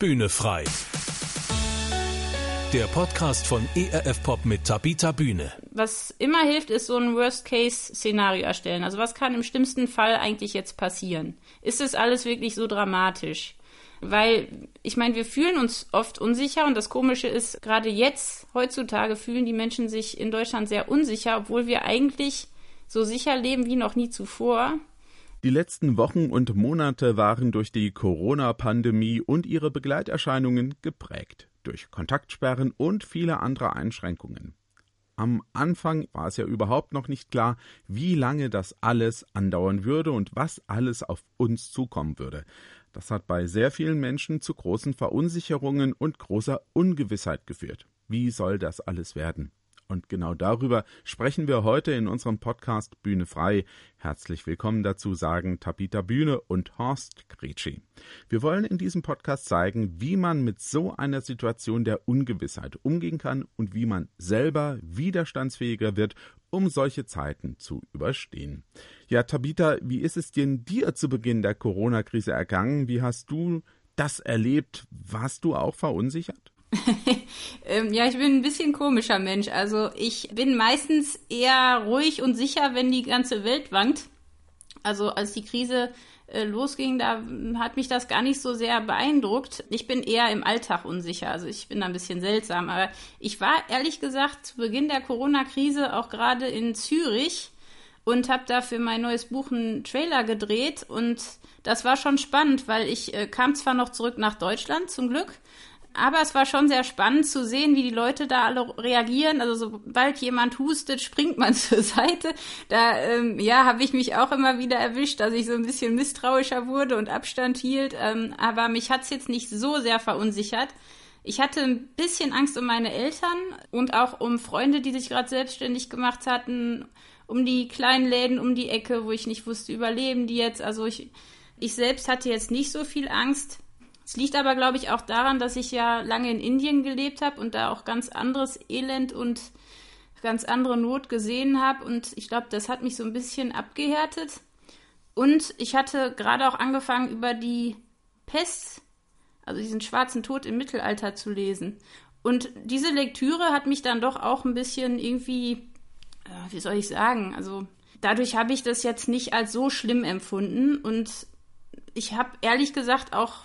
Bühne frei. Der Podcast von ERF Pop mit Tabita Bühne. Was immer hilft, ist so ein Worst-Case-Szenario erstellen. Also was kann im schlimmsten Fall eigentlich jetzt passieren? Ist es alles wirklich so dramatisch? Weil, ich meine, wir fühlen uns oft unsicher und das Komische ist, gerade jetzt, heutzutage, fühlen die Menschen sich in Deutschland sehr unsicher, obwohl wir eigentlich so sicher leben wie noch nie zuvor. Die letzten Wochen und Monate waren durch die Corona-Pandemie und ihre Begleiterscheinungen geprägt, durch Kontaktsperren und viele andere Einschränkungen. Am Anfang war es ja überhaupt noch nicht klar, wie lange das alles andauern würde und was alles auf uns zukommen würde. Das hat bei sehr vielen Menschen zu großen Verunsicherungen und großer Ungewissheit geführt. Wie soll das alles werden? Und genau darüber sprechen wir heute in unserem Podcast Bühne frei. Herzlich willkommen dazu sagen Tabita Bühne und Horst Gretschi. Wir wollen in diesem Podcast zeigen, wie man mit so einer Situation der Ungewissheit umgehen kann und wie man selber widerstandsfähiger wird, um solche Zeiten zu überstehen. Ja, Tabita, wie ist es denn dir zu Beginn der Corona-Krise ergangen? Wie hast du das erlebt? Warst du auch verunsichert? ähm, ja, ich bin ein bisschen komischer Mensch. Also ich bin meistens eher ruhig und sicher, wenn die ganze Welt wankt. Also als die Krise äh, losging, da hat mich das gar nicht so sehr beeindruckt. Ich bin eher im Alltag unsicher. Also ich bin da ein bisschen seltsam. Aber ich war ehrlich gesagt zu Beginn der Corona-Krise auch gerade in Zürich und habe da für mein neues Buch einen Trailer gedreht und das war schon spannend, weil ich äh, kam zwar noch zurück nach Deutschland zum Glück, aber es war schon sehr spannend zu sehen, wie die Leute da alle reagieren. Also sobald jemand hustet, springt man zur Seite. Da ähm, ja, habe ich mich auch immer wieder erwischt, dass ich so ein bisschen misstrauischer wurde und Abstand hielt. Ähm, aber mich hat's jetzt nicht so sehr verunsichert. Ich hatte ein bisschen Angst um meine Eltern und auch um Freunde, die sich gerade selbstständig gemacht hatten, um die kleinen Läden um die Ecke, wo ich nicht wusste, überleben die jetzt. Also ich, ich selbst hatte jetzt nicht so viel Angst. Es liegt aber, glaube ich, auch daran, dass ich ja lange in Indien gelebt habe und da auch ganz anderes Elend und ganz andere Not gesehen habe. Und ich glaube, das hat mich so ein bisschen abgehärtet. Und ich hatte gerade auch angefangen, über die Pest, also diesen schwarzen Tod im Mittelalter zu lesen. Und diese Lektüre hat mich dann doch auch ein bisschen irgendwie, wie soll ich sagen, also dadurch habe ich das jetzt nicht als so schlimm empfunden. Und ich habe ehrlich gesagt auch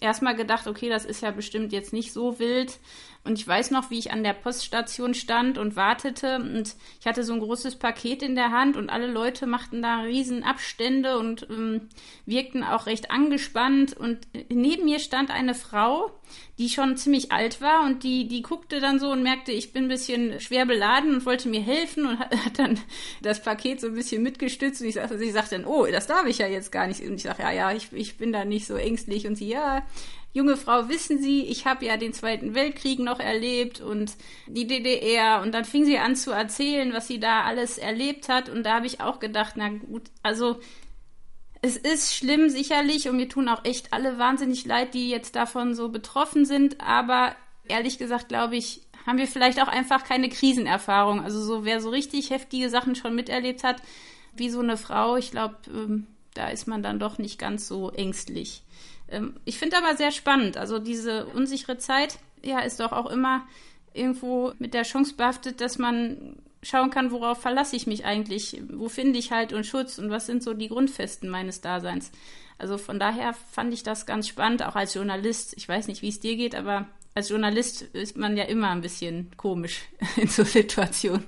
erstmal gedacht, okay, das ist ja bestimmt jetzt nicht so wild. Und ich weiß noch, wie ich an der Poststation stand und wartete und ich hatte so ein großes Paket in der Hand und alle Leute machten da riesen Abstände und ähm, wirkten auch recht angespannt. Und neben mir stand eine Frau, die schon ziemlich alt war und die, die guckte dann so und merkte, ich bin ein bisschen schwer beladen und wollte mir helfen und hat, hat dann das Paket so ein bisschen mitgestützt und ich sagte, sie sagte dann, oh, das darf ich ja jetzt gar nicht. Und ich sage, ja, ja, ich, ich bin da nicht so ängstlich und sie, ja, junge Frau, wissen Sie, ich habe ja den Zweiten Weltkrieg noch erlebt und die DDR und dann fing sie an zu erzählen, was sie da alles erlebt hat und da habe ich auch gedacht, na gut, also es ist schlimm sicherlich und mir tun auch echt alle wahnsinnig leid, die jetzt davon so betroffen sind, aber ehrlich gesagt glaube ich, haben wir vielleicht auch einfach keine Krisenerfahrung. Also so wer so richtig heftige Sachen schon miterlebt hat, wie so eine Frau, ich glaube, ähm, da ist man dann doch nicht ganz so ängstlich. Ähm, ich finde aber sehr spannend. Also diese unsichere Zeit, ja, ist doch auch immer irgendwo mit der Chance behaftet, dass man schauen kann, worauf verlasse ich mich eigentlich, wo finde ich Halt und Schutz und was sind so die Grundfesten meines Daseins. Also von daher fand ich das ganz spannend, auch als Journalist. Ich weiß nicht, wie es dir geht, aber als Journalist ist man ja immer ein bisschen komisch in so Situationen.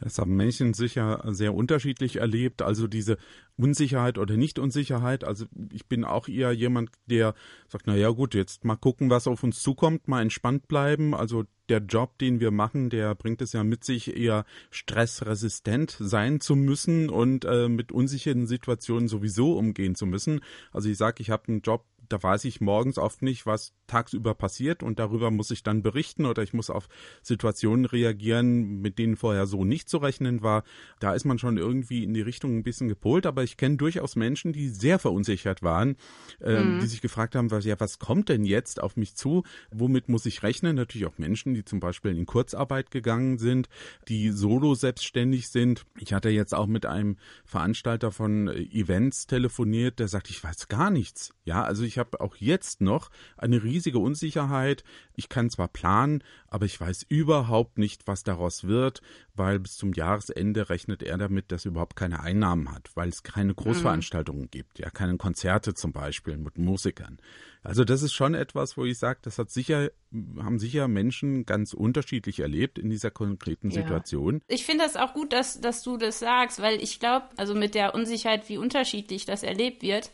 Das haben Menschen sicher sehr unterschiedlich erlebt. Also diese Unsicherheit oder Nicht-Unsicherheit. Also ich bin auch eher jemand, der sagt, na ja, gut, jetzt mal gucken, was auf uns zukommt, mal entspannt bleiben. Also der Job, den wir machen, der bringt es ja mit sich, eher stressresistent sein zu müssen und äh, mit unsicheren Situationen sowieso umgehen zu müssen. Also ich sage, ich habe einen Job, da weiß ich morgens oft nicht, was tagsüber passiert und darüber muss ich dann berichten oder ich muss auf Situationen reagieren, mit denen vorher so nicht zu rechnen war. Da ist man schon irgendwie in die Richtung ein bisschen gepolt, aber ich kenne durchaus Menschen, die sehr verunsichert waren, äh, mhm. die sich gefragt haben, was, ja, was kommt denn jetzt auf mich zu? Womit muss ich rechnen? Natürlich auch Menschen, die zum Beispiel in Kurzarbeit gegangen sind, die solo selbstständig sind. Ich hatte jetzt auch mit einem Veranstalter von Events telefoniert, der sagt, ich weiß gar nichts. Ja, also ich ich habe auch jetzt noch eine riesige Unsicherheit. Ich kann zwar planen, aber ich weiß überhaupt nicht, was daraus wird, weil bis zum Jahresende rechnet er damit, dass er überhaupt keine Einnahmen hat, weil es keine Großveranstaltungen mhm. gibt, ja, keine Konzerte zum Beispiel mit Musikern. Also das ist schon etwas, wo ich sage, das hat sicher, haben sicher Menschen ganz unterschiedlich erlebt in dieser konkreten ja. Situation. Ich finde das auch gut, dass, dass du das sagst, weil ich glaube, also mit der Unsicherheit, wie unterschiedlich das erlebt wird,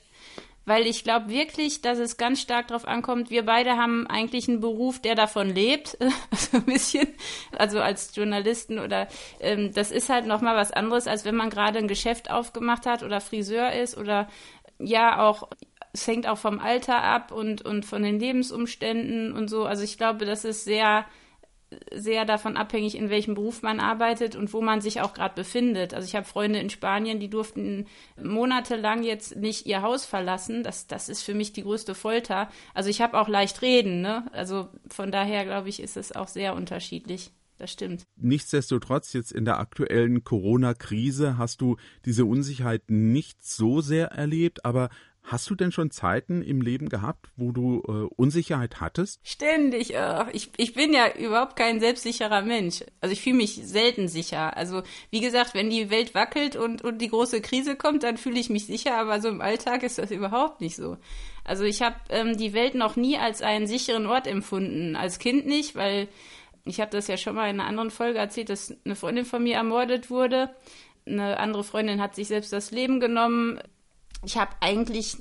weil ich glaube wirklich, dass es ganz stark darauf ankommt, wir beide haben eigentlich einen Beruf, der davon lebt, so ein bisschen, also als Journalisten oder ähm, das ist halt nochmal was anderes, als wenn man gerade ein Geschäft aufgemacht hat oder Friseur ist oder ja auch es hängt auch vom Alter ab und, und von den Lebensumständen und so. Also ich glaube, das ist sehr, sehr davon abhängig, in welchem Beruf man arbeitet und wo man sich auch gerade befindet. Also ich habe Freunde in Spanien, die durften monatelang jetzt nicht ihr Haus verlassen. Das, das ist für mich die größte Folter. Also ich habe auch leicht reden, ne? Also von daher glaube ich, ist es auch sehr unterschiedlich. Das stimmt. Nichtsdestotrotz, jetzt in der aktuellen Corona-Krise hast du diese Unsicherheit nicht so sehr erlebt, aber Hast du denn schon Zeiten im Leben gehabt, wo du äh, Unsicherheit hattest? Ständig. Oh. Ich, ich bin ja überhaupt kein selbstsicherer Mensch. Also ich fühle mich selten sicher. Also wie gesagt, wenn die Welt wackelt und, und die große Krise kommt, dann fühle ich mich sicher, aber so im Alltag ist das überhaupt nicht so. Also ich habe ähm, die Welt noch nie als einen sicheren Ort empfunden. Als Kind nicht, weil ich habe das ja schon mal in einer anderen Folge erzählt, dass eine Freundin von mir ermordet wurde. Eine andere Freundin hat sich selbst das Leben genommen ich habe eigentlich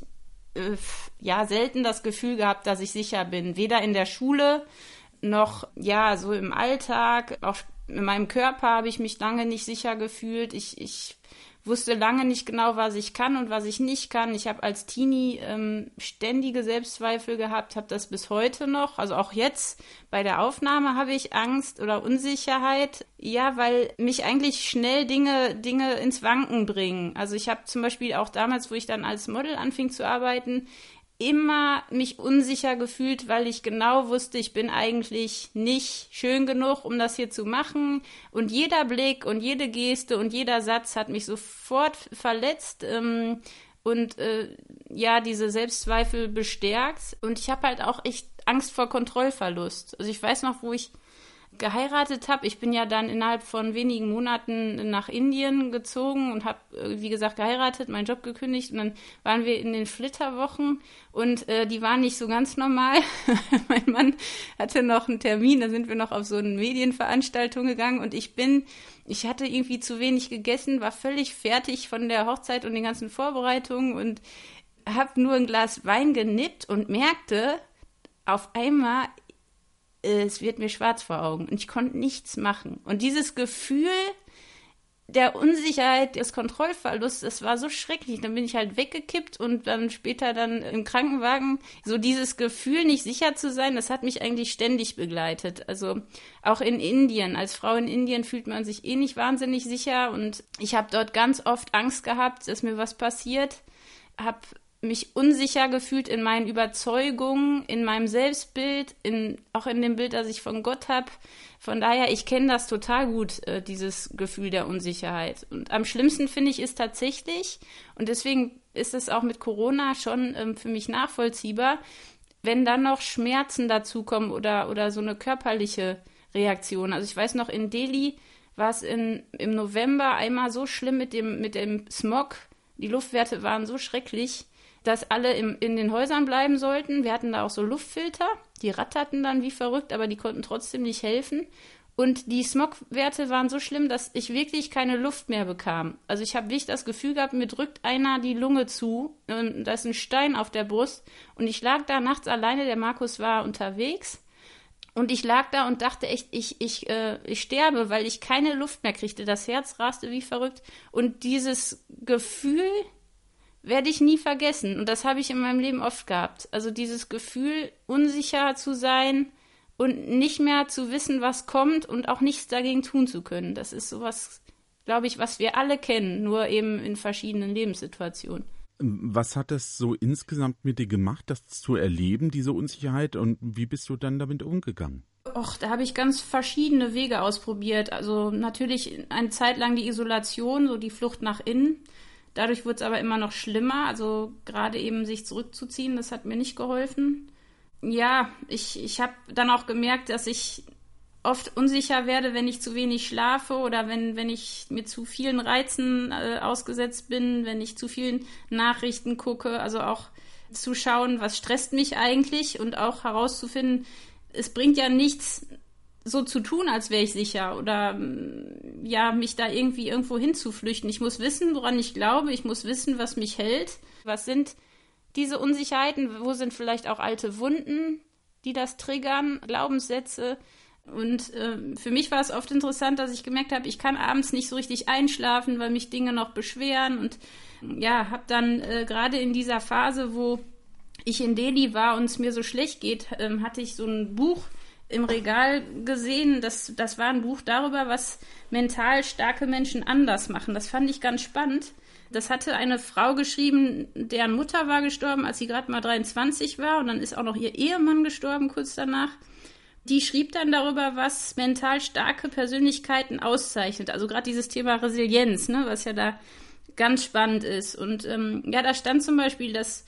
äh, ja selten das Gefühl gehabt, dass ich sicher bin. Weder in der Schule noch ja so im Alltag. Auch in meinem Körper habe ich mich lange nicht sicher gefühlt. Ich, ich wusste lange nicht genau, was ich kann und was ich nicht kann. Ich habe als Teenie ähm, ständige Selbstzweifel gehabt, habe das bis heute noch. Also auch jetzt bei der Aufnahme habe ich Angst oder Unsicherheit. Ja, weil mich eigentlich schnell Dinge, Dinge ins Wanken bringen. Also ich habe zum Beispiel auch damals, wo ich dann als Model anfing zu arbeiten, immer mich unsicher gefühlt, weil ich genau wusste, ich bin eigentlich nicht schön genug, um das hier zu machen. Und jeder Blick und jede Geste und jeder Satz hat mich sofort verletzt ähm, und äh, ja, diese Selbstzweifel bestärkt. Und ich habe halt auch echt Angst vor Kontrollverlust. Also ich weiß noch, wo ich geheiratet habe. Ich bin ja dann innerhalb von wenigen Monaten nach Indien gezogen und habe, äh, wie gesagt, geheiratet, meinen Job gekündigt und dann waren wir in den Flitterwochen und äh, die waren nicht so ganz normal. mein Mann hatte noch einen Termin, da sind wir noch auf so eine Medienveranstaltung gegangen und ich bin, ich hatte irgendwie zu wenig gegessen, war völlig fertig von der Hochzeit und den ganzen Vorbereitungen und habe nur ein Glas Wein genippt und merkte, auf einmal, es wird mir schwarz vor Augen und ich konnte nichts machen. Und dieses Gefühl der Unsicherheit, des Kontrollverlusts, das war so schrecklich. Dann bin ich halt weggekippt und dann später dann im Krankenwagen. So dieses Gefühl, nicht sicher zu sein, das hat mich eigentlich ständig begleitet. Also auch in Indien. Als Frau in Indien fühlt man sich eh nicht wahnsinnig sicher und ich habe dort ganz oft Angst gehabt, dass mir was passiert. Habe mich unsicher gefühlt in meinen Überzeugungen, in meinem Selbstbild, in, auch in dem Bild, das ich von Gott habe. Von daher, ich kenne das total gut, äh, dieses Gefühl der Unsicherheit. Und am schlimmsten finde ich es tatsächlich, und deswegen ist es auch mit Corona schon ähm, für mich nachvollziehbar, wenn dann noch Schmerzen dazukommen oder, oder so eine körperliche Reaktion. Also ich weiß noch, in Delhi war es in, im November einmal so schlimm mit dem, mit dem Smog. Die Luftwerte waren so schrecklich dass alle im, in den Häusern bleiben sollten. Wir hatten da auch so Luftfilter, die ratterten dann wie verrückt, aber die konnten trotzdem nicht helfen. Und die Smogwerte waren so schlimm, dass ich wirklich keine Luft mehr bekam. Also ich habe wirklich das Gefühl gehabt, mir drückt einer die Lunge zu, und da ist ein Stein auf der Brust. Und ich lag da nachts alleine, der Markus war unterwegs. Und ich lag da und dachte echt, ich, ich, äh, ich sterbe, weil ich keine Luft mehr kriegte. Das Herz raste wie verrückt. Und dieses Gefühl, werde ich nie vergessen. Und das habe ich in meinem Leben oft gehabt. Also dieses Gefühl, unsicher zu sein und nicht mehr zu wissen, was kommt und auch nichts dagegen tun zu können. Das ist sowas, glaube ich, was wir alle kennen, nur eben in verschiedenen Lebenssituationen. Was hat das so insgesamt mit dir gemacht, das zu erleben, diese Unsicherheit? Und wie bist du dann damit umgegangen? Och, da habe ich ganz verschiedene Wege ausprobiert. Also natürlich eine Zeit lang die Isolation, so die Flucht nach innen Dadurch wurde es aber immer noch schlimmer. Also gerade eben sich zurückzuziehen, das hat mir nicht geholfen. Ja, ich, ich habe dann auch gemerkt, dass ich oft unsicher werde, wenn ich zu wenig schlafe oder wenn, wenn ich mir zu vielen Reizen äh, ausgesetzt bin, wenn ich zu vielen Nachrichten gucke. Also auch zu schauen, was stresst mich eigentlich und auch herauszufinden, es bringt ja nichts, so zu tun, als wäre ich sicher oder mm, ja, mich da irgendwie irgendwo hinzuflüchten. Ich muss wissen, woran ich glaube, ich muss wissen, was mich hält. Was sind diese Unsicherheiten? Wo sind vielleicht auch alte Wunden, die das triggern, Glaubenssätze? Und äh, für mich war es oft interessant, dass ich gemerkt habe, ich kann abends nicht so richtig einschlafen, weil mich Dinge noch beschweren. Und ja, habe dann äh, gerade in dieser Phase, wo ich in Delhi war und es mir so schlecht geht, äh, hatte ich so ein Buch im Regal gesehen. Das, das war ein Buch darüber, was mental starke Menschen anders machen. Das fand ich ganz spannend. Das hatte eine Frau geschrieben, deren Mutter war gestorben, als sie gerade mal 23 war. Und dann ist auch noch ihr Ehemann gestorben kurz danach. Die schrieb dann darüber, was mental starke Persönlichkeiten auszeichnet. Also gerade dieses Thema Resilienz, ne, was ja da ganz spannend ist. Und ähm, ja, da stand zum Beispiel, dass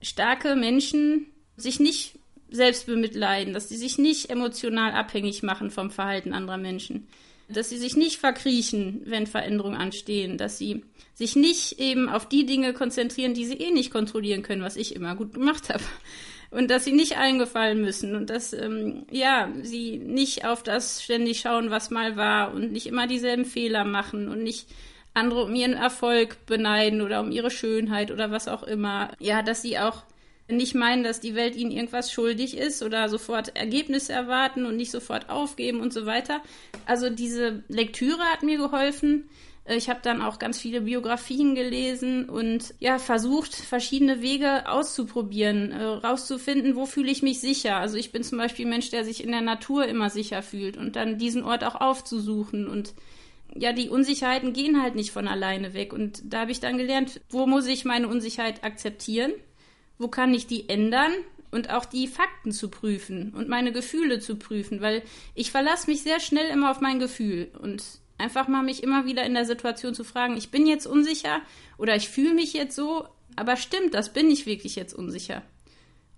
starke Menschen sich nicht selbst bemitleiden, dass sie sich nicht emotional abhängig machen vom Verhalten anderer Menschen, dass sie sich nicht verkriechen, wenn Veränderungen anstehen, dass sie sich nicht eben auf die Dinge konzentrieren, die sie eh nicht kontrollieren können, was ich immer gut gemacht habe. Und dass sie nicht eingefallen müssen und dass, ähm, ja, sie nicht auf das ständig schauen, was mal war und nicht immer dieselben Fehler machen und nicht andere um ihren Erfolg beneiden oder um ihre Schönheit oder was auch immer. Ja, dass sie auch nicht meinen, dass die Welt ihnen irgendwas schuldig ist oder sofort Ergebnisse erwarten und nicht sofort aufgeben und so weiter. Also diese Lektüre hat mir geholfen. Äh, ich habe dann auch ganz viele Biografien gelesen und ja, versucht, verschiedene Wege auszuprobieren, äh, rauszufinden, wo fühle ich mich sicher. Also ich bin zum Beispiel ein Mensch, der sich in der Natur immer sicher fühlt und dann diesen Ort auch aufzusuchen und ja, die Unsicherheiten gehen halt nicht von alleine weg. Und da habe ich dann gelernt, wo muss ich meine Unsicherheit akzeptieren wo kann ich die ändern und auch die Fakten zu prüfen und meine Gefühle zu prüfen, weil ich verlasse mich sehr schnell immer auf mein Gefühl und einfach mal mich immer wieder in der Situation zu fragen, ich bin jetzt unsicher oder ich fühle mich jetzt so, aber stimmt, das bin ich wirklich jetzt unsicher.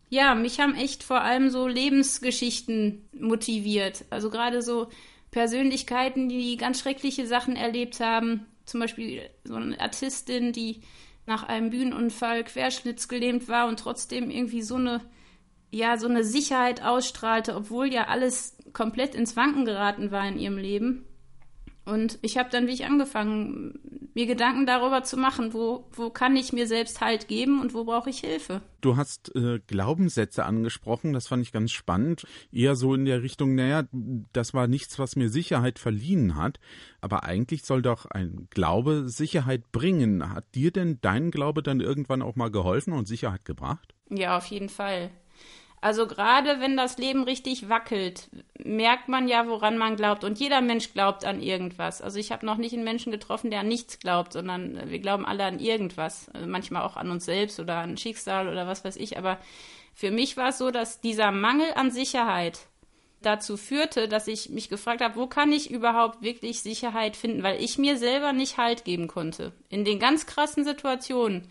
Ja, mich haben echt vor allem so Lebensgeschichten motiviert, also gerade so Persönlichkeiten, die ganz schreckliche Sachen erlebt haben, zum Beispiel so eine Artistin, die nach einem Bühnenunfall querschnittsgelähmt war und trotzdem irgendwie so eine, ja, so eine Sicherheit ausstrahlte, obwohl ja alles komplett ins Wanken geraten war in ihrem Leben. Und ich habe dann wie ich angefangen, mir Gedanken darüber zu machen, wo, wo kann ich mir selbst Halt geben und wo brauche ich Hilfe. Du hast äh, Glaubenssätze angesprochen, das fand ich ganz spannend. Eher so in der Richtung, naja, das war nichts, was mir Sicherheit verliehen hat. Aber eigentlich soll doch ein Glaube Sicherheit bringen. Hat dir denn dein Glaube dann irgendwann auch mal geholfen und Sicherheit gebracht? Ja, auf jeden Fall. Also gerade wenn das Leben richtig wackelt, merkt man ja, woran man glaubt. Und jeder Mensch glaubt an irgendwas. Also ich habe noch nicht einen Menschen getroffen, der an nichts glaubt, sondern wir glauben alle an irgendwas. Also manchmal auch an uns selbst oder an Schicksal oder was weiß ich. Aber für mich war es so, dass dieser Mangel an Sicherheit dazu führte, dass ich mich gefragt habe, wo kann ich überhaupt wirklich Sicherheit finden, weil ich mir selber nicht Halt geben konnte. In den ganz krassen Situationen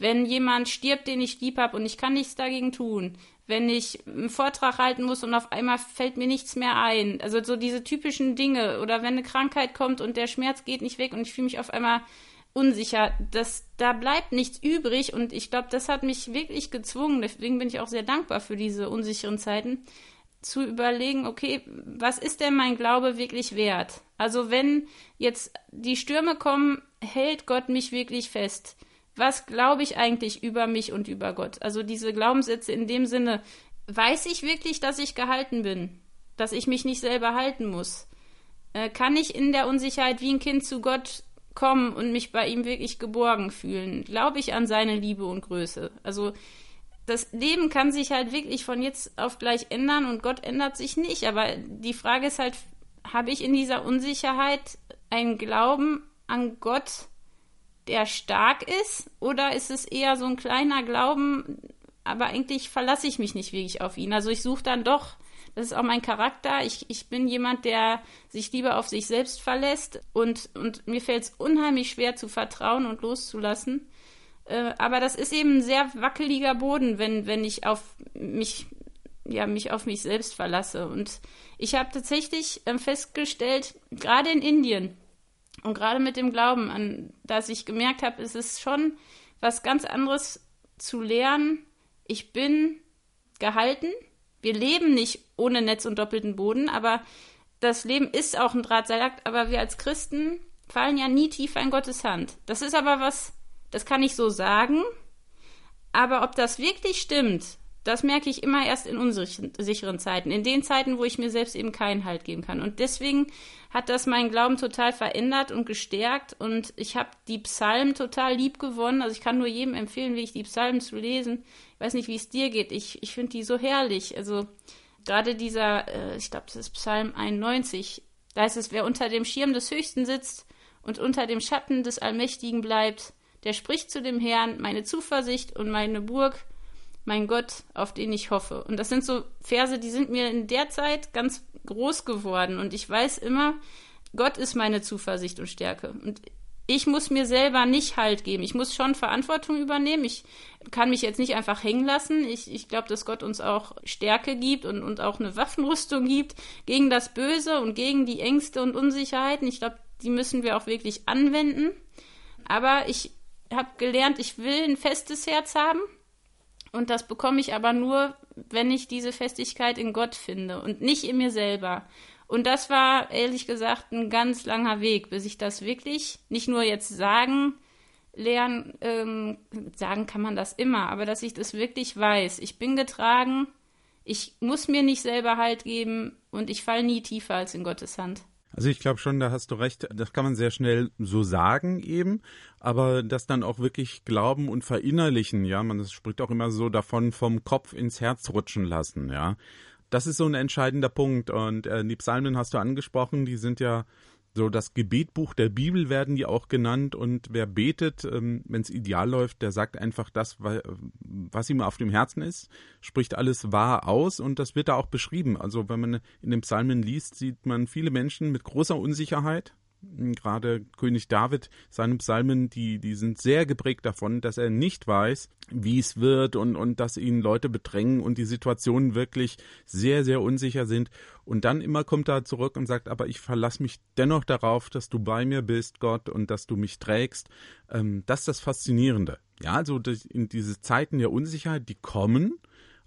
wenn jemand stirbt, den ich lieb habe und ich kann nichts dagegen tun, wenn ich einen Vortrag halten muss und auf einmal fällt mir nichts mehr ein. Also so diese typischen Dinge oder wenn eine Krankheit kommt und der Schmerz geht nicht weg und ich fühle mich auf einmal unsicher, das, da bleibt nichts übrig und ich glaube, das hat mich wirklich gezwungen, deswegen bin ich auch sehr dankbar für diese unsicheren Zeiten, zu überlegen, okay, was ist denn mein Glaube wirklich wert? Also wenn jetzt die Stürme kommen, hält Gott mich wirklich fest? Was glaube ich eigentlich über mich und über Gott? Also diese Glaubenssätze in dem Sinne, weiß ich wirklich, dass ich gehalten bin, dass ich mich nicht selber halten muss? Äh, kann ich in der Unsicherheit wie ein Kind zu Gott kommen und mich bei ihm wirklich geborgen fühlen? Glaube ich an seine Liebe und Größe? Also das Leben kann sich halt wirklich von jetzt auf gleich ändern und Gott ändert sich nicht. Aber die Frage ist halt, habe ich in dieser Unsicherheit einen Glauben an Gott, der stark ist? Oder ist es eher so ein kleiner Glauben, aber eigentlich verlasse ich mich nicht wirklich auf ihn? Also ich suche dann doch das ist auch mein Charakter. Ich, ich bin jemand, der sich lieber auf sich selbst verlässt und, und mir fällt es unheimlich schwer zu vertrauen und loszulassen. Äh, aber das ist eben ein sehr wackeliger Boden, wenn, wenn ich auf mich, ja, mich auf mich selbst verlasse. Und ich habe tatsächlich äh, festgestellt, gerade in Indien und gerade mit dem Glauben, an dass ich gemerkt habe, es ist schon was ganz anderes zu lernen. Ich bin gehalten. Wir leben nicht ohne Netz und doppelten Boden, aber das Leben ist auch ein Drahtseilakt, aber wir als Christen fallen ja nie tiefer in Gottes Hand. Das ist aber was, das kann ich so sagen, aber ob das wirklich stimmt, das merke ich immer erst in unsicheren Zeiten, in den Zeiten, wo ich mir selbst eben keinen Halt geben kann. Und deswegen hat das meinen Glauben total verändert und gestärkt und ich habe die Psalmen total lieb gewonnen. Also ich kann nur jedem empfehlen, wie ich die Psalmen zu lesen. Ich weiß nicht, wie es dir geht. Ich, ich finde die so herrlich. Also gerade dieser, äh, ich glaube, das ist Psalm 91. Da heißt es, wer unter dem Schirm des Höchsten sitzt und unter dem Schatten des Allmächtigen bleibt, der spricht zu dem Herrn, meine Zuversicht und meine Burg, mein Gott, auf den ich hoffe. Und das sind so Verse, die sind mir in der Zeit ganz groß geworden. Und ich weiß immer, Gott ist meine Zuversicht und Stärke. Und ich muss mir selber nicht Halt geben. Ich muss schon Verantwortung übernehmen. Ich kann mich jetzt nicht einfach hängen lassen. Ich, ich glaube, dass Gott uns auch Stärke gibt und, und auch eine Waffenrüstung gibt gegen das Böse und gegen die Ängste und Unsicherheiten. Ich glaube, die müssen wir auch wirklich anwenden. Aber ich habe gelernt, ich will ein festes Herz haben. Und das bekomme ich aber nur, wenn ich diese Festigkeit in Gott finde und nicht in mir selber. Und das war ehrlich gesagt ein ganz langer Weg, bis ich das wirklich nicht nur jetzt sagen, lernen, ähm, sagen kann man das immer, aber dass ich das wirklich weiß. Ich bin getragen, ich muss mir nicht selber Halt geben und ich falle nie tiefer als in Gottes Hand. Also ich glaube schon, da hast du recht, das kann man sehr schnell so sagen eben, aber das dann auch wirklich glauben und verinnerlichen, ja, man spricht auch immer so davon vom Kopf ins Herz rutschen lassen, ja. Das ist so ein entscheidender Punkt und äh, die Psalmen hast du angesprochen, die sind ja so das Gebetbuch der Bibel werden die auch genannt. Und wer betet, ähm, wenn es ideal läuft, der sagt einfach das, was ihm auf dem Herzen ist, spricht alles wahr aus. Und das wird da auch beschrieben. Also wenn man in den Psalmen liest, sieht man viele Menschen mit großer Unsicherheit, gerade König David, seine Psalmen, die, die sind sehr geprägt davon, dass er nicht weiß, wie es wird und, und dass ihn Leute bedrängen und die Situationen wirklich sehr, sehr unsicher sind. Und dann immer kommt er zurück und sagt, aber ich verlasse mich dennoch darauf, dass du bei mir bist, Gott, und dass du mich trägst. Ähm, das ist das Faszinierende. Ja, also in diese Zeiten der Unsicherheit, die kommen,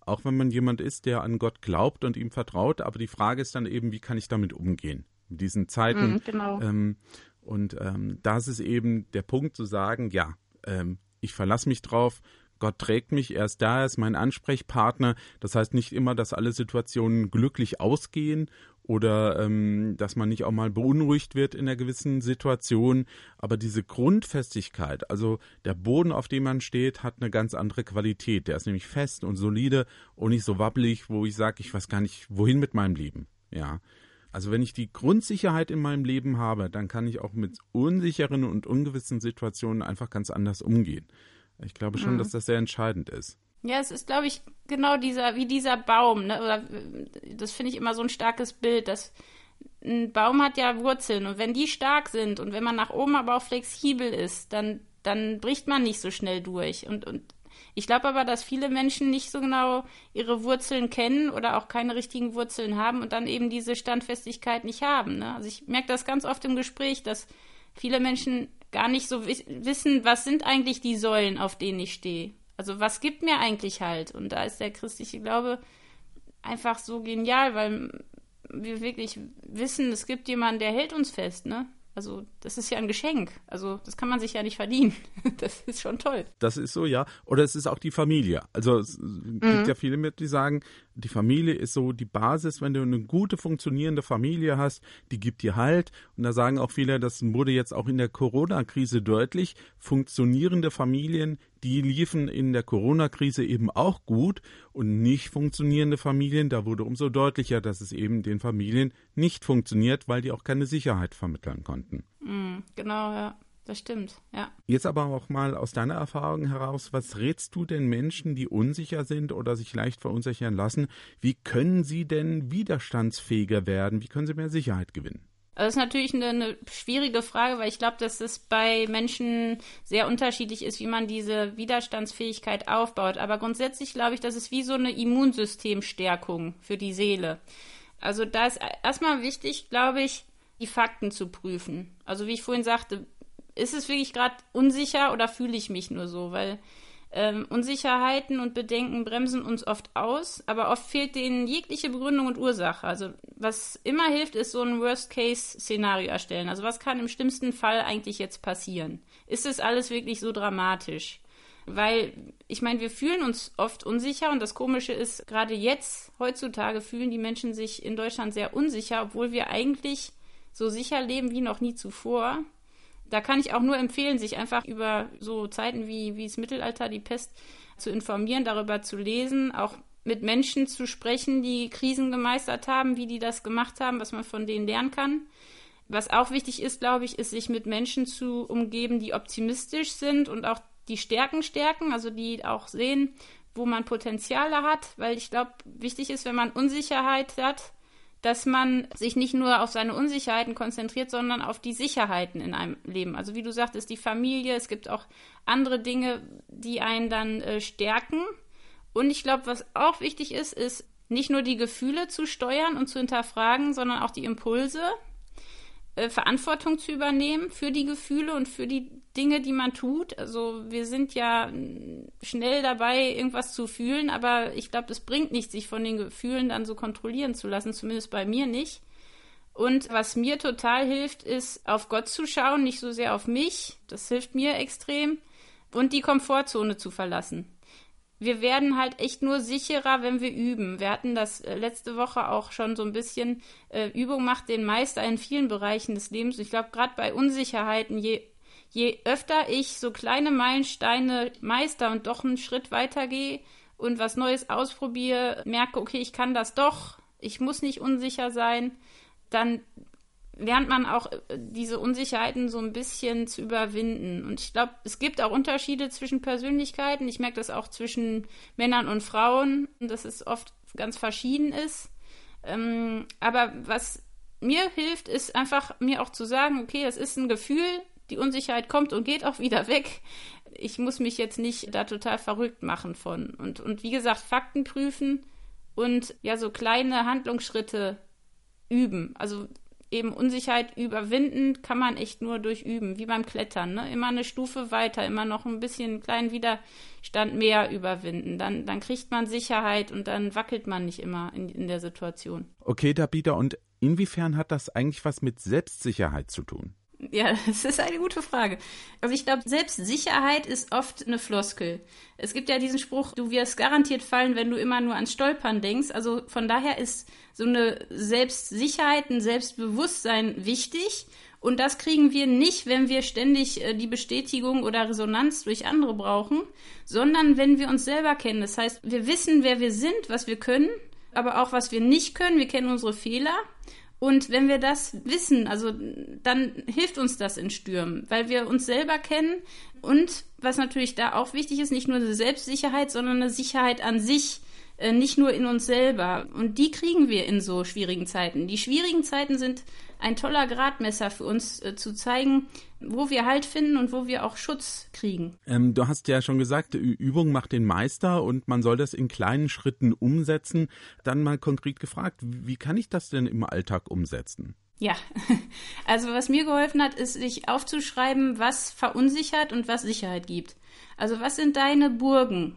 auch wenn man jemand ist, der an Gott glaubt und ihm vertraut. Aber die Frage ist dann eben, wie kann ich damit umgehen? In diesen Zeiten. Mm, genau. Ähm, und ähm, das ist eben der Punkt zu sagen, ja, ähm, ich verlasse mich drauf, Gott trägt mich, er ist da, er ist mein Ansprechpartner. Das heißt nicht immer, dass alle Situationen glücklich ausgehen oder ähm, dass man nicht auch mal beunruhigt wird in einer gewissen Situation. Aber diese Grundfestigkeit, also der Boden, auf dem man steht, hat eine ganz andere Qualität. Der ist nämlich fest und solide und nicht so wabbelig, wo ich sage, ich weiß gar nicht, wohin mit meinem Leben. Ja. Also wenn ich die Grundsicherheit in meinem Leben habe, dann kann ich auch mit unsicheren und ungewissen Situationen einfach ganz anders umgehen. Ich glaube schon, mhm. dass das sehr entscheidend ist. Ja, es ist, glaube ich, genau dieser, wie dieser Baum, ne? Oder das finde ich immer so ein starkes Bild, dass ein Baum hat ja Wurzeln und wenn die stark sind und wenn man nach oben aber auch flexibel ist, dann, dann bricht man nicht so schnell durch. Und, und ich glaube aber, dass viele Menschen nicht so genau ihre Wurzeln kennen oder auch keine richtigen Wurzeln haben und dann eben diese Standfestigkeit nicht haben. Ne? Also ich merke das ganz oft im Gespräch, dass viele Menschen gar nicht so wissen, was sind eigentlich die Säulen, auf denen ich stehe. Also was gibt mir eigentlich halt? Und da ist der christliche Glaube einfach so genial, weil wir wirklich wissen, es gibt jemanden, der hält uns fest, ne? Also, das ist ja ein Geschenk. Also, das kann man sich ja nicht verdienen. Das ist schon toll. Das ist so, ja. Oder es ist auch die Familie. Also, es gibt mhm. ja viele mit, die sagen, die Familie ist so die Basis, wenn du eine gute funktionierende Familie hast, die gibt dir Halt. Und da sagen auch viele, das wurde jetzt auch in der Corona-Krise deutlich, funktionierende Familien, die liefen in der Corona-Krise eben auch gut und nicht funktionierende Familien, da wurde umso deutlicher, dass es eben den Familien nicht funktioniert, weil die auch keine Sicherheit vermitteln konnten. Mhm, genau, ja. Das stimmt, ja. Jetzt aber auch mal aus deiner Erfahrung heraus, was rätst du den Menschen, die unsicher sind oder sich leicht verunsichern lassen? Wie können sie denn widerstandsfähiger werden? Wie können sie mehr Sicherheit gewinnen? Also das ist natürlich eine, eine schwierige Frage, weil ich glaube, dass es bei Menschen sehr unterschiedlich ist, wie man diese Widerstandsfähigkeit aufbaut. Aber grundsätzlich glaube ich, das ist wie so eine Immunsystemstärkung für die Seele. Also da ist erstmal wichtig, glaube ich, die Fakten zu prüfen. Also wie ich vorhin sagte, ist es wirklich gerade unsicher oder fühle ich mich nur so? Weil ähm, Unsicherheiten und Bedenken bremsen uns oft aus, aber oft fehlt denen jegliche Begründung und Ursache. Also was immer hilft, ist so ein Worst-Case-Szenario erstellen. Also was kann im schlimmsten Fall eigentlich jetzt passieren? Ist es alles wirklich so dramatisch? Weil, ich meine, wir fühlen uns oft unsicher und das Komische ist, gerade jetzt, heutzutage, fühlen die Menschen sich in Deutschland sehr unsicher, obwohl wir eigentlich so sicher leben wie noch nie zuvor da kann ich auch nur empfehlen, sich einfach über so Zeiten wie, wie das Mittelalter, die Pest zu informieren, darüber zu lesen, auch mit Menschen zu sprechen, die Krisen gemeistert haben, wie die das gemacht haben, was man von denen lernen kann. Was auch wichtig ist, glaube ich, ist, sich mit Menschen zu umgeben, die optimistisch sind und auch die Stärken stärken, also die auch sehen, wo man Potenziale hat, weil ich glaube, wichtig ist, wenn man Unsicherheit hat, dass man sich nicht nur auf seine Unsicherheiten konzentriert, sondern auf die Sicherheiten in einem Leben. Also wie du sagtest, die Familie, es gibt auch andere Dinge, die einen dann äh, stärken. Und ich glaube, was auch wichtig ist, ist nicht nur die Gefühle zu steuern und zu hinterfragen, sondern auch die Impulse. Äh, Verantwortung zu übernehmen für die Gefühle und für die Dinge, die man tut. Also wir sind ja schnell dabei, irgendwas zu fühlen, aber ich glaube, das bringt nichts, sich von den Gefühlen dann so kontrollieren zu lassen, zumindest bei mir nicht. Und was mir total hilft, ist auf Gott zu schauen, nicht so sehr auf mich. Das hilft mir extrem. Und die Komfortzone zu verlassen wir werden halt echt nur sicherer, wenn wir üben. Wir hatten das äh, letzte Woche auch schon so ein bisschen. Äh, Übung macht den Meister in vielen Bereichen des Lebens. Ich glaube, gerade bei Unsicherheiten, je, je öfter ich so kleine Meilensteine meister und doch einen Schritt weitergehe und was Neues ausprobiere, merke, okay, ich kann das doch, ich muss nicht unsicher sein, dann lernt man auch äh, diese Unsicherheiten so ein bisschen zu überwinden. Und ich glaube, es gibt auch Unterschiede zwischen Persönlichkeiten. Ich merke das auch zwischen Männern und Frauen, dass es oft ganz verschieden ist. Ähm, aber was mir hilft, ist einfach mir auch zu sagen, okay, das ist ein Gefühl, die Unsicherheit kommt und geht auch wieder weg. Ich muss mich jetzt nicht da total verrückt machen von. Und, und wie gesagt, Fakten prüfen und ja, so kleine Handlungsschritte üben. Also eben Unsicherheit überwinden kann man echt nur durch Üben, wie beim Klettern. Ne? Immer eine Stufe weiter, immer noch ein bisschen einen kleinen Widerstand mehr überwinden. Dann, dann kriegt man Sicherheit und dann wackelt man nicht immer in, in der Situation. Okay, Dabida, und inwiefern hat das eigentlich was mit Selbstsicherheit zu tun? Ja, das ist eine gute Frage. Also ich glaube, Selbstsicherheit ist oft eine Floskel. Es gibt ja diesen Spruch, du wirst garantiert fallen, wenn du immer nur ans Stolpern denkst. Also von daher ist so eine Selbstsicherheit, ein Selbstbewusstsein wichtig. Und das kriegen wir nicht, wenn wir ständig äh, die Bestätigung oder Resonanz durch andere brauchen, sondern wenn wir uns selber kennen. Das heißt, wir wissen, wer wir sind, was wir können, aber auch was wir nicht können. Wir kennen unsere Fehler und wenn wir das wissen, also dann hilft uns das in Stürmen, weil wir uns selber kennen und was natürlich da auch wichtig ist, nicht nur eine Selbstsicherheit, sondern eine Sicherheit an sich, nicht nur in uns selber. Und die kriegen wir in so schwierigen Zeiten. Die schwierigen Zeiten sind ein toller Gradmesser für uns äh, zu zeigen, wo wir Halt finden und wo wir auch Schutz kriegen. Ähm, du hast ja schon gesagt, Übung macht den Meister und man soll das in kleinen Schritten umsetzen. Dann mal konkret gefragt, wie kann ich das denn im Alltag umsetzen? Ja, also was mir geholfen hat, ist sich aufzuschreiben, was verunsichert und was Sicherheit gibt. Also was sind deine Burgen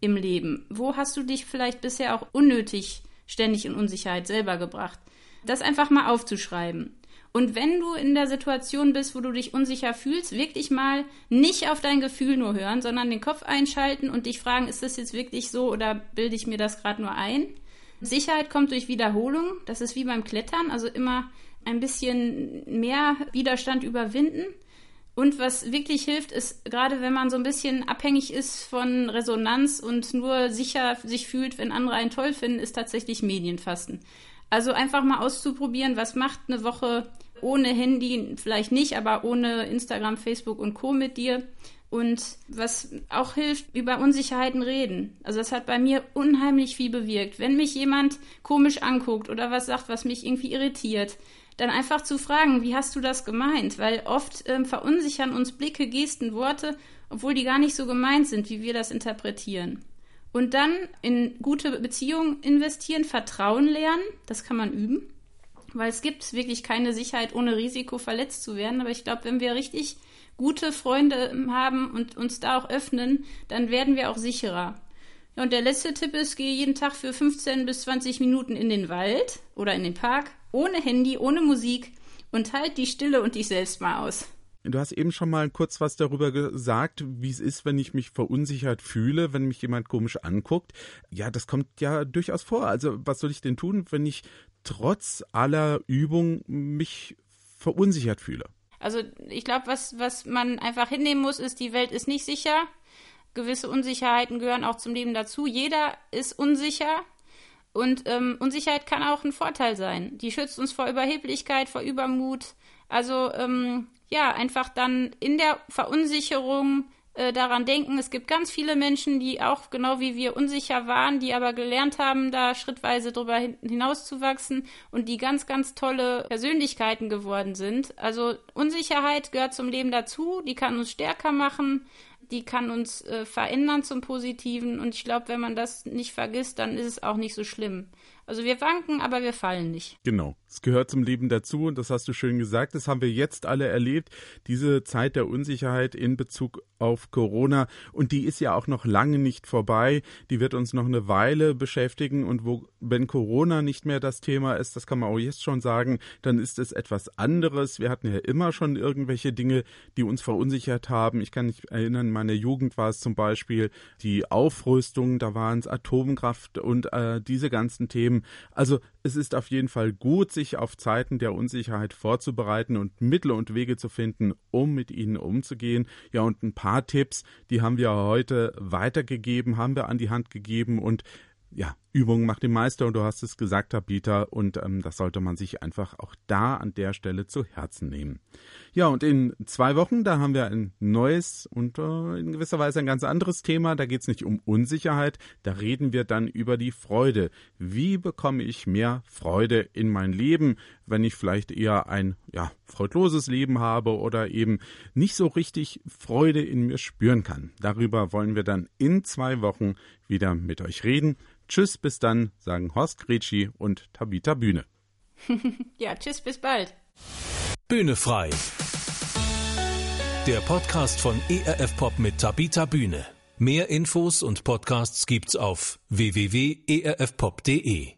im Leben? Wo hast du dich vielleicht bisher auch unnötig ständig in Unsicherheit selber gebracht? das einfach mal aufzuschreiben. Und wenn du in der Situation bist, wo du dich unsicher fühlst, wirklich mal nicht auf dein Gefühl nur hören, sondern den Kopf einschalten und dich fragen, ist das jetzt wirklich so oder bilde ich mir das gerade nur ein? Sicherheit kommt durch Wiederholung. Das ist wie beim Klettern, also immer ein bisschen mehr Widerstand überwinden. Und was wirklich hilft, ist, gerade wenn man so ein bisschen abhängig ist von Resonanz und nur sicher sich fühlt, wenn andere einen toll finden, ist tatsächlich Medienfasten. Also einfach mal auszuprobieren, was macht eine Woche ohne Handy vielleicht nicht, aber ohne Instagram, Facebook und Co. mit dir. Und was auch hilft, über Unsicherheiten reden. Also das hat bei mir unheimlich viel bewirkt. Wenn mich jemand komisch anguckt oder was sagt, was mich irgendwie irritiert, dann einfach zu fragen, wie hast du das gemeint? Weil oft ähm, verunsichern uns Blicke, Gesten, Worte, obwohl die gar nicht so gemeint sind, wie wir das interpretieren. Und dann in gute Beziehungen investieren, Vertrauen lernen, das kann man üben, weil es gibt wirklich keine Sicherheit ohne Risiko verletzt zu werden. Aber ich glaube, wenn wir richtig gute Freunde haben und uns da auch öffnen, dann werden wir auch sicherer. Und der letzte Tipp ist, gehe jeden Tag für 15 bis 20 Minuten in den Wald oder in den Park, ohne Handy, ohne Musik und halt die Stille und dich selbst mal aus. Du hast eben schon mal kurz was darüber gesagt, wie es ist, wenn ich mich verunsichert fühle, wenn mich jemand komisch anguckt. Ja, das kommt ja durchaus vor. Also was soll ich denn tun, wenn ich trotz aller Übung mich verunsichert fühle? Also ich glaube, was, was man einfach hinnehmen muss, ist, die Welt ist nicht sicher. Gewisse Unsicherheiten gehören auch zum Leben dazu. Jeder ist unsicher. Und ähm, Unsicherheit kann auch ein Vorteil sein. Die schützt uns vor Überheblichkeit, vor Übermut. Also ähm, ja, einfach dann in der Verunsicherung äh, daran denken, es gibt ganz viele Menschen, die auch genau wie wir unsicher waren, die aber gelernt haben, da schrittweise drüber hin hinauszuwachsen und die ganz, ganz tolle Persönlichkeiten geworden sind. Also Unsicherheit gehört zum Leben dazu, die kann uns stärker machen, die kann uns äh, verändern zum Positiven und ich glaube, wenn man das nicht vergisst, dann ist es auch nicht so schlimm. Also wir wanken, aber wir fallen nicht. Genau. Es gehört zum Leben dazu und das hast du schön gesagt. Das haben wir jetzt alle erlebt. Diese Zeit der Unsicherheit in Bezug auf Corona. Und die ist ja auch noch lange nicht vorbei. Die wird uns noch eine Weile beschäftigen. Und wo, wenn Corona nicht mehr das Thema ist, das kann man auch jetzt schon sagen, dann ist es etwas anderes. Wir hatten ja immer schon irgendwelche Dinge, die uns verunsichert haben. Ich kann mich erinnern, in meiner Jugend war es zum Beispiel die Aufrüstung, da waren es Atomkraft und äh, diese ganzen Themen also es ist auf jeden Fall gut, sich auf Zeiten der Unsicherheit vorzubereiten und Mittel und Wege zu finden, um mit ihnen umzugehen. Ja, und ein paar Tipps, die haben wir heute weitergegeben, haben wir an die Hand gegeben und ja, Übung macht den Meister und du hast es gesagt, Peter, und ähm, das sollte man sich einfach auch da an der Stelle zu Herzen nehmen. Ja, und in zwei Wochen, da haben wir ein neues und äh, in gewisser Weise ein ganz anderes Thema. Da geht es nicht um Unsicherheit, da reden wir dann über die Freude. Wie bekomme ich mehr Freude in mein Leben, wenn ich vielleicht eher ein ja, freudloses Leben habe oder eben nicht so richtig Freude in mir spüren kann. Darüber wollen wir dann in zwei Wochen wieder mit euch reden. Tschüss, bis dann, sagen Horst Gretschi und Tabita Bühne. ja, tschüss, bis bald. Bühne frei. Der Podcast von ERF Pop mit Tabita Bühne. Mehr Infos und Podcasts gibt's auf www.erfpop.de.